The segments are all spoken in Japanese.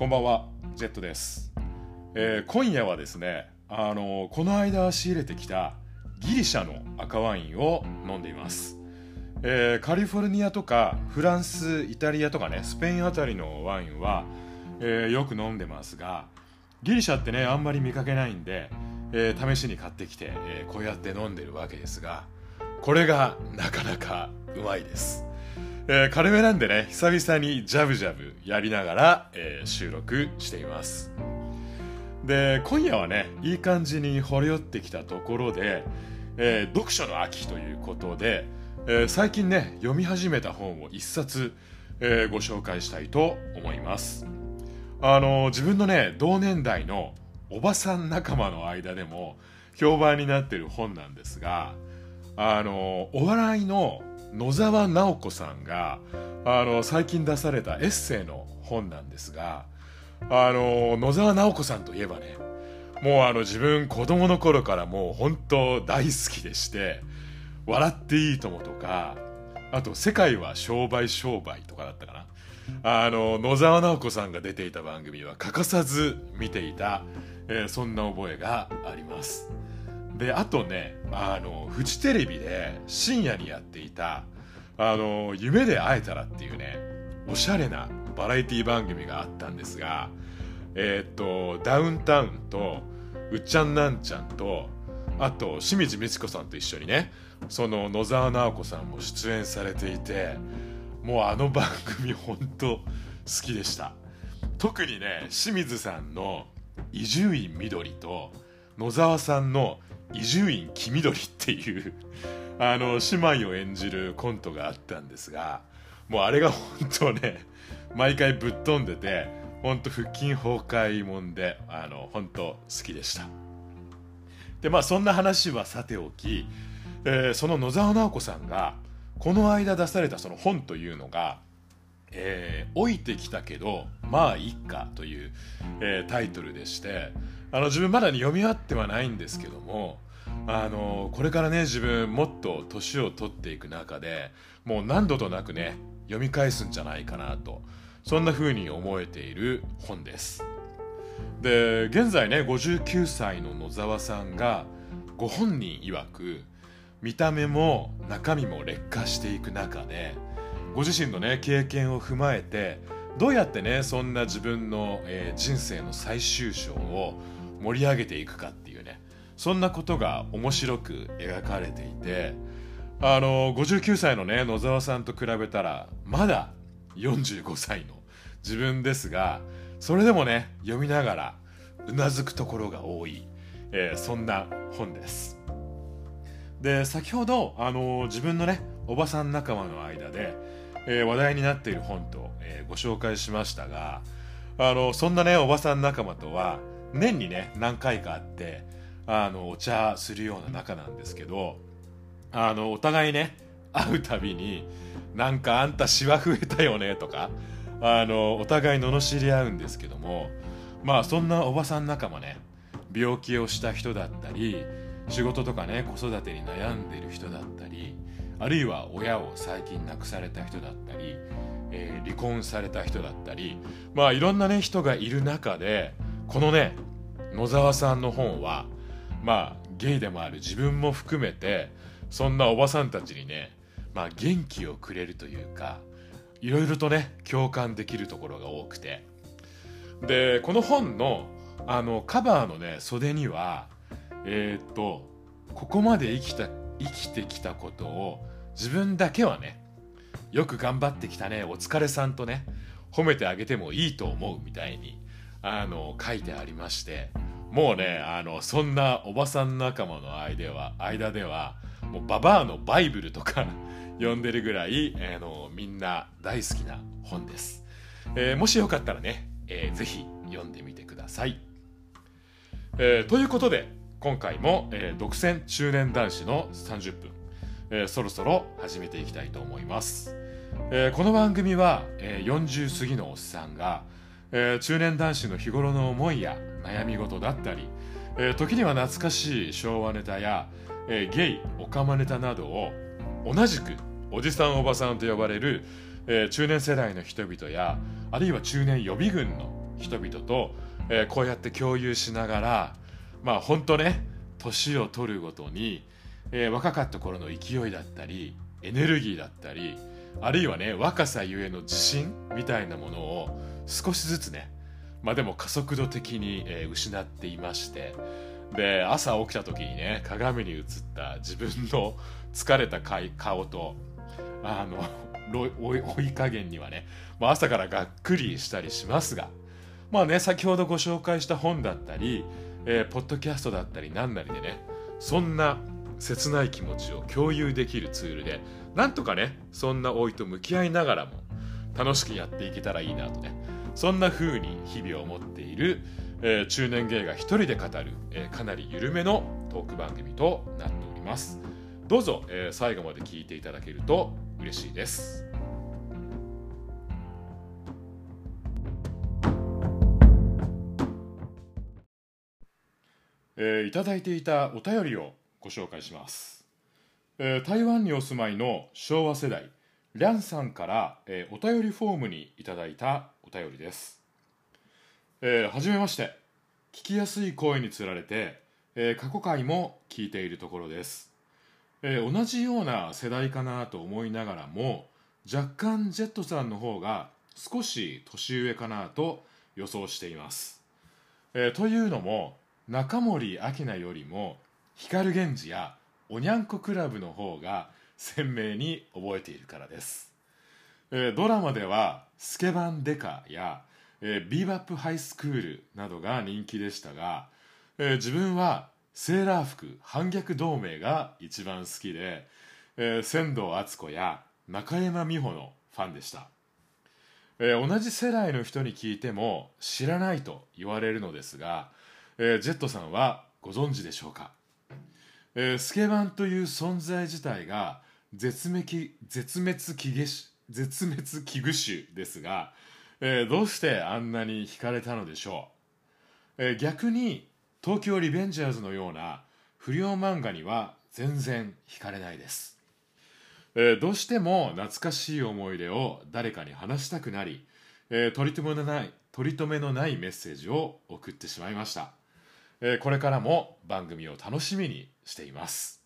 こんばんは、ジェットです。えー今夜はですね、あのこの間仕入れてきたギリシャの赤ワインを飲んでいます。えーカリフォルニアとかフランス、イタリアとかね、スペインあたりのワインは、えーよく飲んでますが、ギリシャってね、あんまり見かけないんで、えー試しに買ってきて、えこうやって飲んでるわけですが、これがなかなかうまいです。えー軽めなんでね、久々にジャブジャブやりながら、えー収録しています。で、今夜はね、いい感じに惚れ寄ってきたところで、えー読書の秋ということで、え最近ね、読み始めた本を一冊、えご紹介したいと思います。あの自分のね、同年代のおばさん仲間の間でも評判になってる本なんですが、あのお笑いの野沢直子さんがあの最近出されたエッセイの本なんですがあの野沢直子さんといえばねもうあの自分子供の頃からもう本当大好きでして「笑っていいとも」とかあと「世界は商売商売」とかだったかな。あの野沢直子さんが出ていた番組は欠かさず見ていた、えーそんな覚えがあります。であとねあのフジテレビで深夜にやっていた「あの夢で会えたら」っていうねおしゃれなバラエティ番組があったんですがえーっとダウンタウンとうっちゃんなんちゃんとあと清水ミチコさんと一緒にねその野沢直子さんも出演されていてもうあの番組本当好きでした。特にね清水さんの伊集院みどりと野沢さんの伊集院黄緑っていう あの姉妹を演じるコントがあったんですがもうあれが本当ね毎回ぶっ飛んでて本当腹筋崩壊もんであの本当好きでした。でまあそんな話はさておき、えーその野沢直子さんがこの間出されたその本というのがえー老いてきたけどまあいっかという、えータイトルでしてあの自分まだに読み終わってはないんですけどもあのこれからね自分もっと年を取っていく中でもう何度となくね読み返すんじゃないかなとそんな風に思えている本です。で現在ね59歳の野沢さんがご本人曰く見た目も中身も劣化していく中でご自身のね経験を踏まえてどうやってねそんな自分の、えー人生の最終章を盛り上げていくかっていうねそんなことが面白く描かれていてあの59歳のね野沢さんと比べたらまだ45歳の自分ですがそれでもね読みながらうなずくところが多い、えーそんな本です。で先ほどあの自分のねおばさん仲間の間で、えー話題になっている本と、えーご紹介しましたがあのそんなねおばさん仲間とは年にね何回か会ってあのお茶するような仲なんですけどあのお互いね会うたびになんかあんたシワ増えたよねとかあのお互い罵り合うんですけどもまあそんなおばさん仲間ね病気をした人だったり仕事とかね子育てに悩んでる人だったりあるいは親を最近亡くされた人だったり、えー離婚された人だったりまあいろんなね人がいる中でこのね野沢さんの本はまあゲイでもある自分も含めてそんなおばさんたちにねまあ元気をくれるというかいろいろとね共感できるところが多くて。でこの本のあのカバーのね袖にはえーっとここまで生きた生きてきたことを自分だけはねよく頑張ってきたねお疲れさんとね褒めてあげてもいいと思うみたいにあの書いてありましてもうねあのそんなおばさん仲間の間では間ではもうババアのバイブルとか 呼んでるぐらい、あのみんな大好きな本です、えーもしよかったらね、えーぜひ読んでみてください、えーということで今回も、え独占中年男子の30分、えそろそろ始めていきたいと思います、えこの番組は、え40過ぎのおっさんが、えー中年男子の日頃の思いや悩み事だったり、えー時には懐かしい昭和ネタや、えーゲイオカマネタなどを同じくおじさんおばさんと呼ばれる、えー中年世代の人々やあるいは中年予備軍の人々と、えー、こうやって共有しながらまあ本当ね年を取るごとに、えー、若かった頃の勢いだったりエネルギーだったりあるいはね若さゆえの自信みたいなものを少しずつね。まあでも加速度的に、えー、失っていまして。で朝起きた時にね鏡に映った自分の 疲れた顔とあの追い加減にはね、まあ、朝からがっくりしたりしますが。まあね先ほどご紹介した本だったり、えー、ポッドキャストだったり何なりでねそんな切ない気持ちを共有できるツールでなんとかねそんな老いと向き合いながらも楽しくやっていけたらいいなとねそんな風に日々を持っている、えー、中年芸が一人で語る、えー、かなり緩めのトーク番組となっております。どうぞ、えー、最後まで聞いていただけると嬉しいです。えー、いただいていたお便りをご紹介します、えー、台湾にお住まいの昭和世代リャンさんから、えー、お便りフォームにいただいたお便りです、えー、はじめまして。聞きやすい声につられて、えー、過去回も聞いているところです、えー、同じような世代かなと思いながらも若干ジェットさんの方が少し年上かなと予想しています、えー、というのも中森明菜よりも光源氏やおにゃんこクラブの方が鮮明に覚えているからです、えー、ドラマでは「スケバンデカ」や、えー「ビーバップハイスクール」などが人気でしたが、えー、自分はセーラー服反逆同盟が一番好きで、えー、仙道敦子や中山美穂のファンでした、えー、同じ世代の人に聞いても知らないと言われるのですがえー、ジェットさんはご存知でしょうか、えー、スケバンという存在自体が絶滅絶滅危惧絶滅危惧種ですが、えー、どうしてあんなに惹かれたのでしょう、えー、逆に東京リベンジャーズのような不良漫画には全然惹かれないです、えー、どうしても懐かしい思い出を誰かに話したくなり、えー、取り留めのない取り留めのないメッセージを送ってしまいました。えー、これからも番組を楽しみにしています。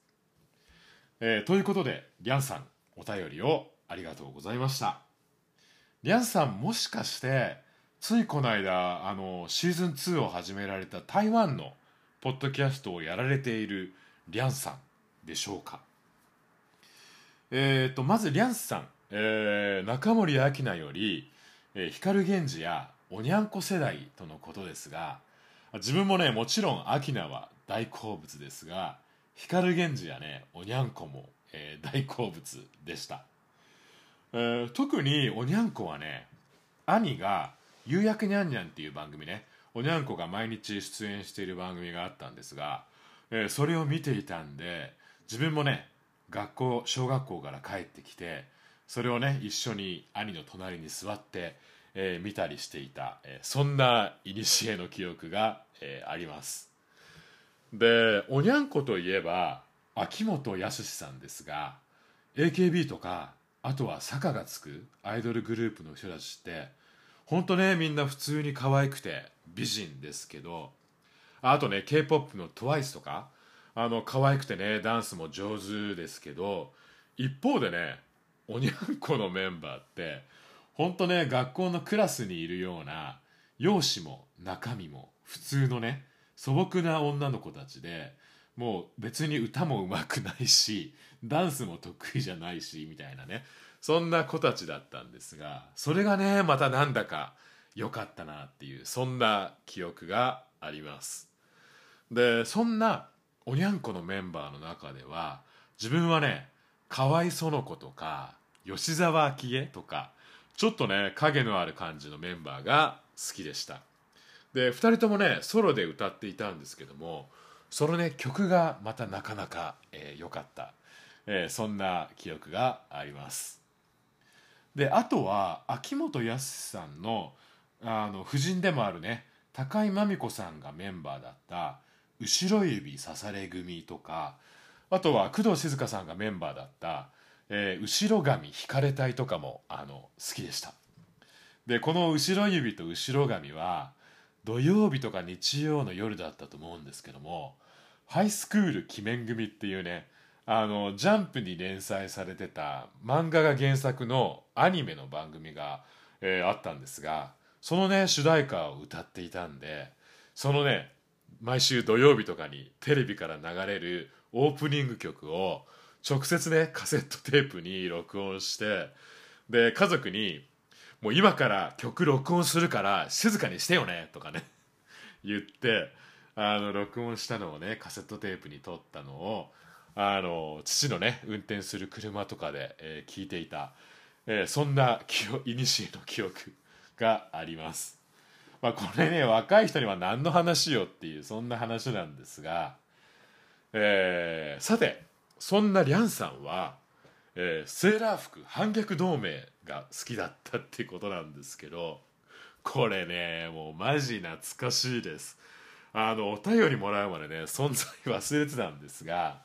えー、ということで、リャンさん、お便りをありがとうございました。リャンさん、もしかして、ついこの間、あの、シーズン2を始められた台湾のポッドキャストをやられているリャンさんでしょうか？え、ー、と、まずリャンさん、えー、中森明菜より、えー、光源氏やおにゃんこ世代とのことですが、自分もねもちろんアキナは大好物ですが光源氏やねおにゃんこも、えー、大好物でした、えー、特におにゃんこはね兄が「夕焼けにゃんにゃん」っていう番組ねおにゃんこが毎日出演している番組があったんですが、えー、それを見ていたんで自分もね学校小学校から帰ってきてそれをね一緒に兄の隣に座ってえー、見たりしていた、えー、そんな古の記憶が、えー、あります。でおにゃんこといえば秋元康さんですが AKB とかあとは坂がつくアイドルグループの人たちって本当ねみんな普通に可愛くて美人ですけどあとね k p o p の TWICE とかあの可愛くてねダンスも上手ですけど一方でねおにゃんこのメンバーって本当ね学校のクラスにいるような容姿も中身も普通のね素朴な女の子たちでもう別に歌もうまくないしダンスも得意じゃないしみたいなね。そんな子たちだったんですがそれがねまたなんだか良かったなっていうそんな記憶があります。でそんなおにゃんこのメンバーの中では自分はね河合園子とか吉沢明恵とかちょっとね影のある感じのメンバーが好きでした。で2人ともねソロで歌っていたんですけどもそのね曲がまたなかなか良、えー、かった、えー、そんな記憶があります。であとは秋元康さんのあの夫人でもあるね高井真美子さんがメンバーだった「後ろ指刺され組」とかあとは工藤静香さんがメンバーだったえー、後ろ髪引かれたいとかもあの好きでした。でこの後ろ指と後ろ髪は土曜日とか日曜の夜だったと思うんですけどもハイスクール鬼面組っていうねあのジャンプに連載されてた漫画が原作のアニメの番組が、えーあったんですがそのね主題歌を歌っていたんでそのね毎週土曜日とかにテレビから流れるオープニング曲を直接ねカセットテープに録音してで家族に「もう今から曲録音するから静かにしてよね」とかね言ってあの録音したのをねカセットテープに撮ったのをあの父のね運転する車とかで、えー聞いていた、えーそんな記 いにしえの記憶があります。まあ、これね若い人には何の話よっていうそんな話なんですが、えーさてそんなリャンさんは、えーセーラー服反逆同盟が好きだったってことなんですけどこれねもうマジ懐かしいですあのお便りもらうまでね存在忘れてたんですが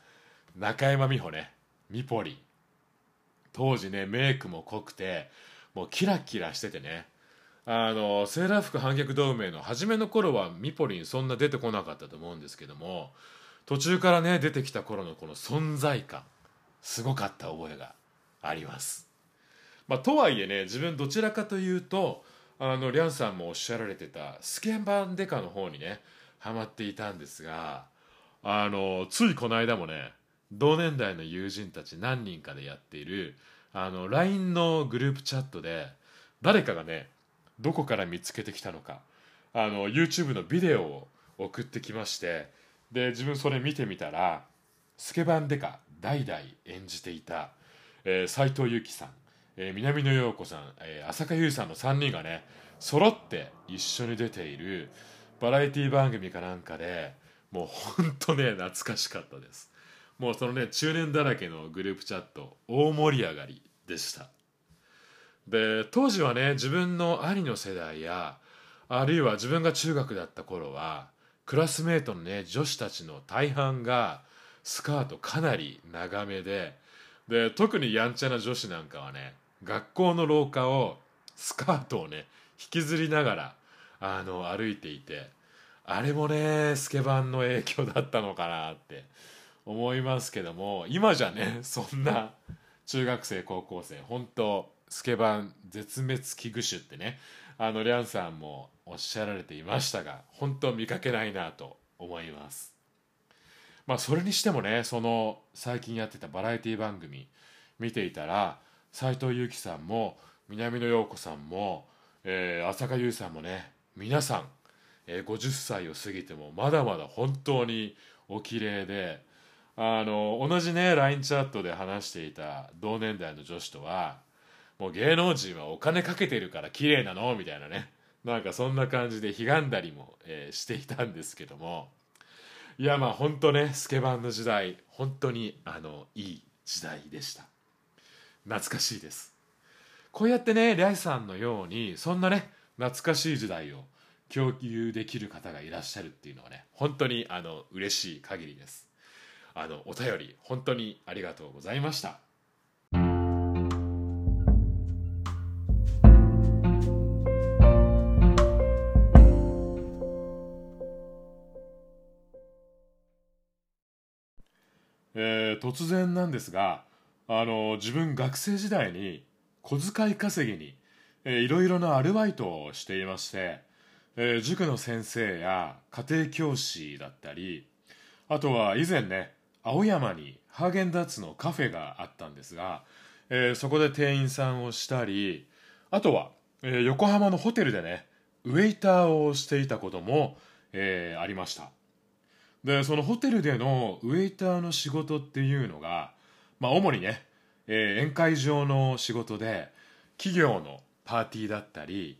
中山美穂ね。ミポリ。ン当時ねメイクも濃くてもうキラキラしててね。あのセーラー服反逆同盟の初めの頃はミポリンそんな出てこなかったと思うんですけども途中からね出てきた頃のこの存在感すごかった覚えがあります。まあ、とはいえね自分どちらかというとあのリャンさんもおっしゃられてたスケバンデカの方にねハマっていたんですがあのついこの間もね同年代の友人たち何人かでやっているあの LINE のグループチャットで誰かがねどこから見つけてきたのかあの YouTube のビデオを送ってきましてで自分それ見てみたらスケバンデカ代々演じていたえー藤由貴さん、えー南野陽子さん、えー浅香唯さんの3人がね揃って一緒に出ているバラエティ番組かなんかでもうほんとね懐かしかったです。もうそのね中年だらけのグループチャット大盛り上がりでした。で当時はね自分の兄の世代やあるいは自分が中学だった頃はクラスメートのね女子たちの大半がスカートかなり長めでで特にやんちゃな女子なんかはね学校の廊下をスカートをね引きずりながらあの歩いていてあれもねスケバンの影響だったのかなって思いますけども今じゃねそんな中学生高校生本当スケバン絶滅危惧種ってねあのリャンさんもおっしゃられていましたが本当見かけないなと思います。まあそれにしてもねその最近やってたバラエティ番組見ていたら斉藤由貴さんも南野陽子さんも、えー浅香唯さんもね皆さん、えー50歳を過ぎてもまだまだ本当にお綺麗であの同じね LINE チャットで話していた同年代の女子とはもう芸能人はお金かけてるから綺麗なの？みたいなね。なんかそんな感じでひがんだりも、えーしていたんですけども。いやまあ本当ねスケバンの時代本当にあのいい時代でした。懐かしいです。こうやってねリャイさんのようにそんなね懐かしい時代を共有できる方がいらっしゃるっていうのはね本当にあの嬉しい限りです。あのお便り本当にありがとうございました。えー突然なんですがあの自分学生時代に小遣い稼ぎに、えいろいろなアルバイトをしていまして、えー塾の先生や家庭教師だったりあとは以前ね青山にハーゲンダッツのカフェがあったんですが、えーそこで店員さんをしたりあとは、えー横浜のホテルでねウェイターをしていたことも、えーありました。でそのホテルでのウェイターの仕事っていうのが、まあ、主にね、え宴会場の仕事で企業のパーティーだったり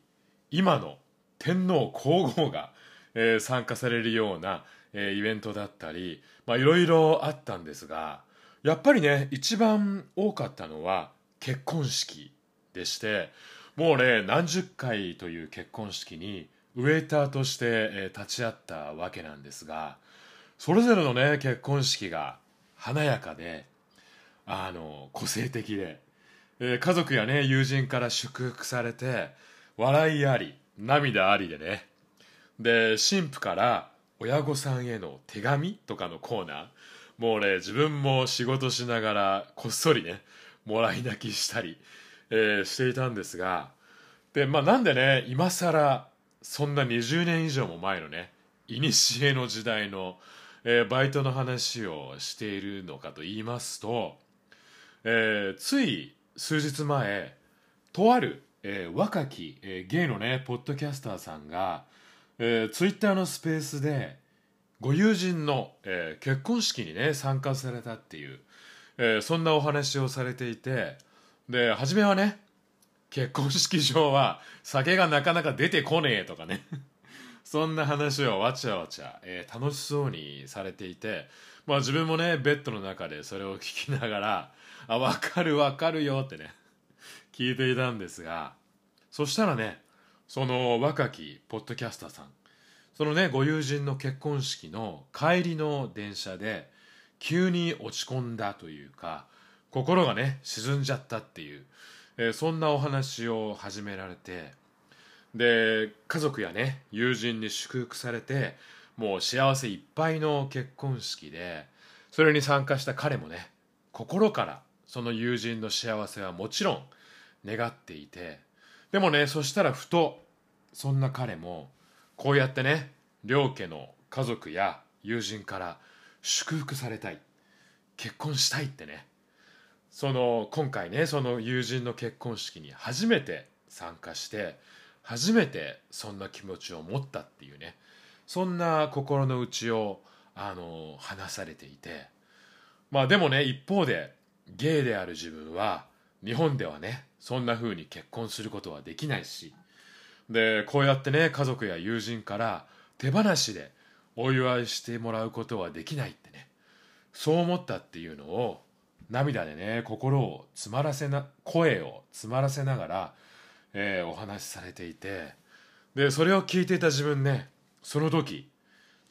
今の天皇皇后が、え参加されるような、えイベントだったりまあいろいろあったんですがやっぱりね一番多かったのは結婚式でしてもうね何十回という結婚式にウェイターとして、え立ち会ったわけなんですがそれぞれのね結婚式が華やかであの個性的で、えー家族やね友人から祝福されて笑いあり涙ありでね。で神父から親御さんへの手紙とかのコーナー。もうね自分も仕事しながらこっそりねもらい泣きしたり、えー、していたんですが。でまあなんでね今更そんな20年以上も前のね古の時代の、えー、バイトの話をしているのかと言いますと、えー、つい数日前とある、えー、若き、えー、ゲイのねポッドキャスターさんが、えー、ツイッターのスペースでご友人の、えー、結婚式にね参加されたっていう、えー、そんなお話をされていてで初めはね結婚式場は酒がなかなか出てこねえとかね そんな話をわちゃわちゃ、えー、楽しそうにされていて、まあ自分もね、ベッドの中でそれを聞きながら、あ、わかるわかるよってね、聞いていたんですが、そしたらね、その若きポッドキャスターさん、そのね、ご友人の結婚式の帰りの電車で、急に落ち込んだというか、心がね、沈んじゃったっていう、えー、そんなお話を始められて、で家族やね友人に祝福されてもう幸せいっぱいの結婚式でそれに参加した彼もね心からその友人の幸せはもちろん願っていてでもねそしたらふとそんな彼もこうやってね両家の家族や友人から祝福されたい。結婚したいってね。その今回ねその友人の結婚式に初めて参加して初めてそんな気持ちを持ったっていうね。そんな心の内をあの話されていて。まあでもね一方でゲイである自分は日本ではねそんな風に結婚することはできないしでこうやってね家族や友人から手放しでお祝いしてもらうことはできないってねそう思ったっていうのを涙でね心を詰まらせな声を詰まらせながらえー、お話しされていてでそれを聞いていた自分ねその時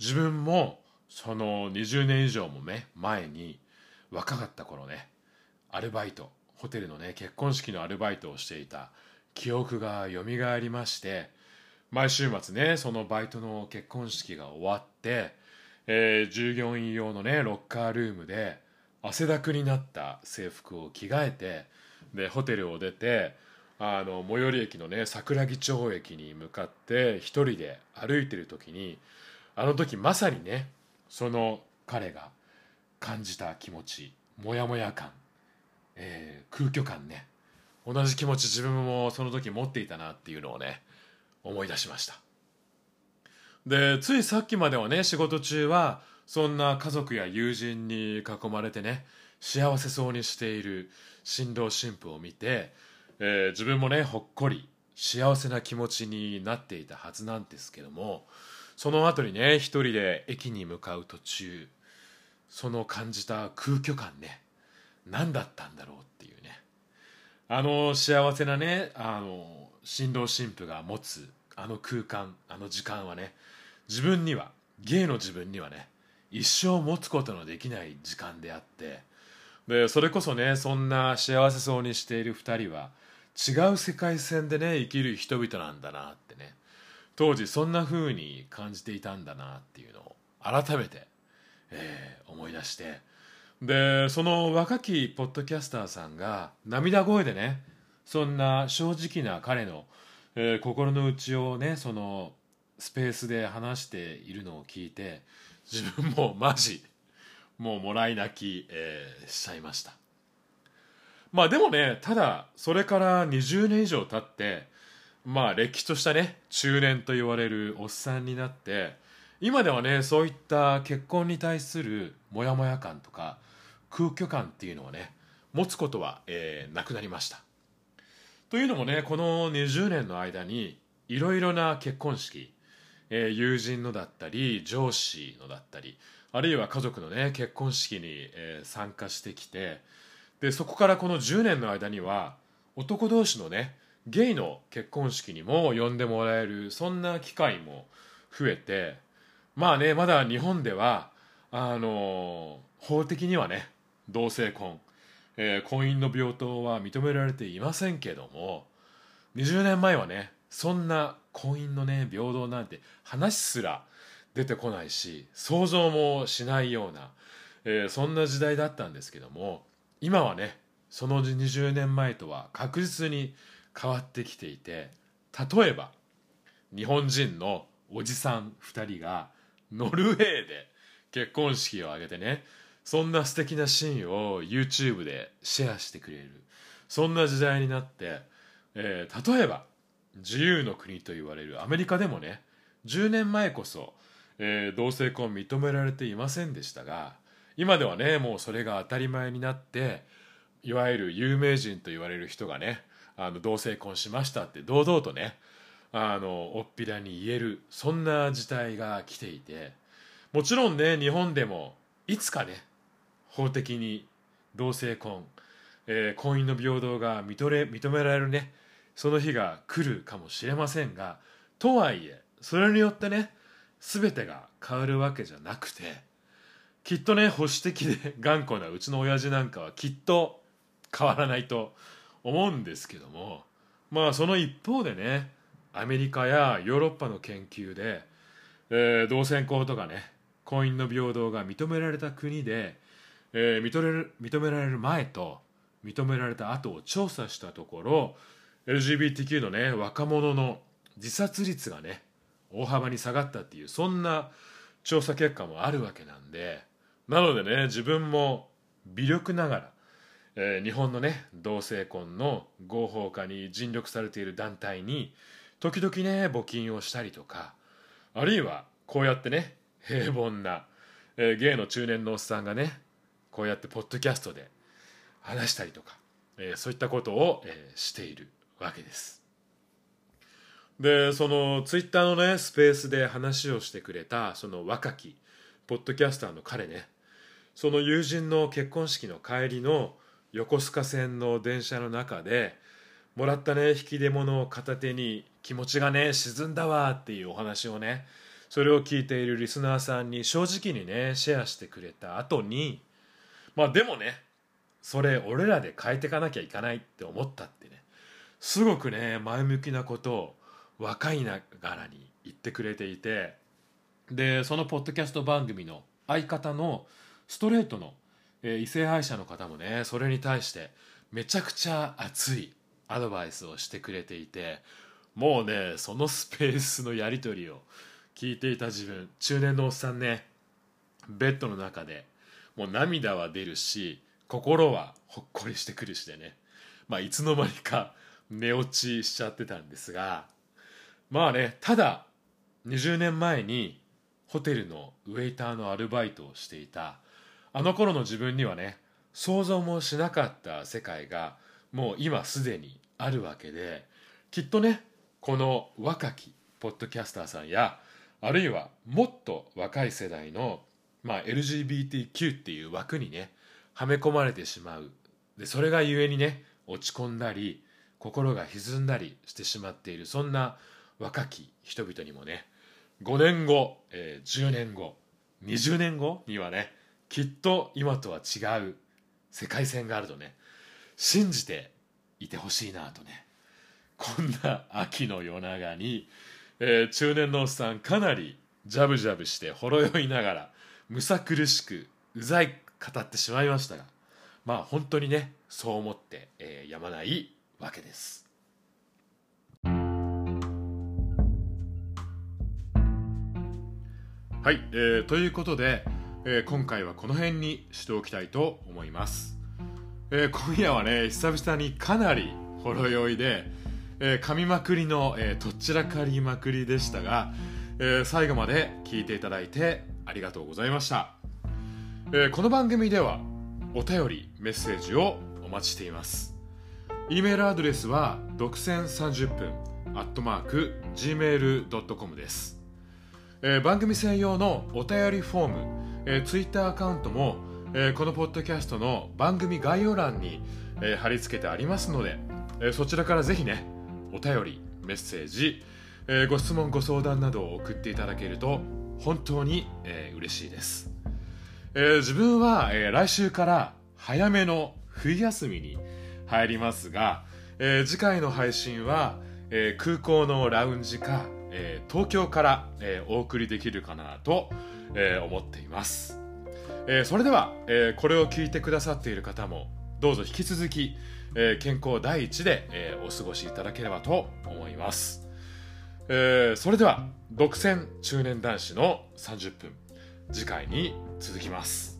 自分もその20年以上もね前に若かった頃ねアルバイトホテルのね結婚式のアルバイトをしていた記憶がよみがえりまして毎週末ねそのバイトの結婚式が終わって、えー、従業員用のねロッカールームで汗だくになった制服を着替えてでホテルを出てあの最寄り駅のね桜木町駅に向かって一人で歩いてる時にあの時まさにねその彼が感じた気持ちモヤモヤ感、えー、空虚感ね。同じ気持ち自分もその時持っていたなっていうのをね思い出しました。でついさっきまではね仕事中はそんな家族や友人に囲まれてね幸せそうにしている新郎新婦を見てえー、自分もねほっこり幸せな気持ちになっていたはずなんですけどもその後にね一人で駅に向かう途中その感じた空虚感ね何だったんだろうっていうね。あの幸せなねあの新郎新婦が持つあの空間あの時間はね自分には芸の自分にはね一生持つことのできない時間であってでそれこそねそんな幸せそうにしている2人は違う世界線でね生きる人々なんだなってね。当時そんな風に感じていたんだなっていうのを改めて、えー、思い出してでその若きポッドキャスターさんが涙声でねそんな正直な彼の、えー、心の内をねそのスペースで話しているのを聞いて自分もマジもうもらい泣き、えー、しちゃいました。まあでもねただそれから20年以上経ってまあれっきとしたね中年と言われるおっさんになって今ではねそういった結婚に対するモヤモヤ感とか空虚感っていうのをね持つことは、えー、なくなりました。というのもねこの20年の間にいろいろな結婚式、えー、友人のだったり上司のだったりあるいは家族のね結婚式に、えー、参加してきてでそこからこの10年の間には男同士のねゲイの結婚式にも呼んでもらえるそんな機会も増えてまあねまだ日本ではあの法的にはね同性婚、えー、婚姻の病棟は認められていませんけども20年前はねそんな婚姻のね平等なんて話すら出てこないし想像もしないような、えー、そんな時代だったんですけども今はねその20年前とは確実に変わってきていて例えば日本人のおじさん2人がノルウェーで結婚式を挙げてねそんな素敵なシーンを YouTube でシェアしてくれる。そんな時代になって、えー、例えば自由の国と言われるアメリカでもね10年前こそ、えー、同性婚認められていませんでしたが今ではねもうそれが当たり前になっていわゆる有名人と言われる人がねあの同性婚しましたって堂々とねあのおっぴらに言えるそんな事態が来ていてもちろんね日本でもいつかね法的に同性婚、えー、婚姻の平等が認れ認められるねその日が来るかもしれませんがとはいえそれによってね全てが変わるわけじゃなくてきっとね保守的で 頑固なうちの親父なんかはきっと変わらないと思うんですけどもまあその一方でねアメリカやヨーロッパの研究で、えー、同性婚とかね婚姻の平等が認められた国で、えー、認める認められる前と認められた後を調査したところ LGBTQ のね若者の自殺率がね大幅に下がったっていうそんな調査結果もあるわけなんでなのでね自分も微力ながら、えー、日本のね同性婚の合法化に尽力されている団体に時々ね募金をしたりとかあるいはこうやってね平凡な、えー、ゲイの中年のおっさんがねこうやってポッドキャストで話したりとか、えー、そういったことを、えー、しているわけです。でそのツイッターのねスペースで話をしてくれたその若きポッドキャスターの彼ねその友人の結婚式の帰りの横須賀線の電車の中でもらったね引き出物を片手に気持ちがね沈んだわっていうお話をねそれを聞いているリスナーさんに正直にねシェアしてくれた後にまあでもねそれ俺らで変えていかなきゃいかないって思ったってねすごくね前向きなことを若いながらに言ってくれていてでそのポッドキャスト番組の相方のストレートの、えー、異性愛者の方もねそれに対してめちゃくちゃ熱いアドバイスをしてくれていてもうねそのスペースのやり取りを聞いていた自分中年のおっさんねベッドの中でもう涙は出るし心はほっこりしてくるしでね。まあいつの間にか寝落ちしちゃってたんですがまあねただ20年前にホテルのウェイターのアルバイトをしていたあの頃の自分にはね想像もしなかった世界がもう今すでにあるわけできっとねこの若きポッドキャスターさんやあるいはもっと若い世代の、まあ、LGBTQ っていう枠にねはめ込まれてしまう。でそれがゆえにね落ち込んだり心が歪んだりしてしまっているそんな若き人々にもね5年後、えー、10年後20年後にはねきっと今とは違う世界線があるとね信じていてほしいなとねこんな秋の夜長に、えー、中年のおっさんかなりジャブジャブしてほろ酔いながらむさ苦しくうざい語ってしまいましたがまあ本当にねそう思って、えー、やまないわけです。はい、えー、ということで、えー、今回はこの辺にしておきたいと思います。えー、今夜はね久々にかなりほろ酔いで、えー、噛みまくりの、えー、とっちらかりまくりでしたが、えー、最後まで聞いていただいてありがとうございました、えー、この番組ではお便りメッセージをお待ちしています。e メールアドレスは独占30分アットマーク gmail.com です、えー、番組専用のお便りフォーム、えー、ツイッターアカウントもえー、このポッドキャストの番組概要欄に、えー、貼り付けてありますので、えー、そちらからぜひねお便りメッセージ、えご質問ご相談などを送っていただけると本当に、えー、嬉しいです、え自分は、え来週から早めの冬休みに入りますが、え次回の配信は、えー、空港のラウンジか、えー、東京から、えー、お送りできるかなと、え思っています、えそれでは、えこれを聞いてくださっている方もどうぞ引き続き、え健康第一で、えお過ごしいただければと思います、えそれでは独占中年男子の30分次回に続きます。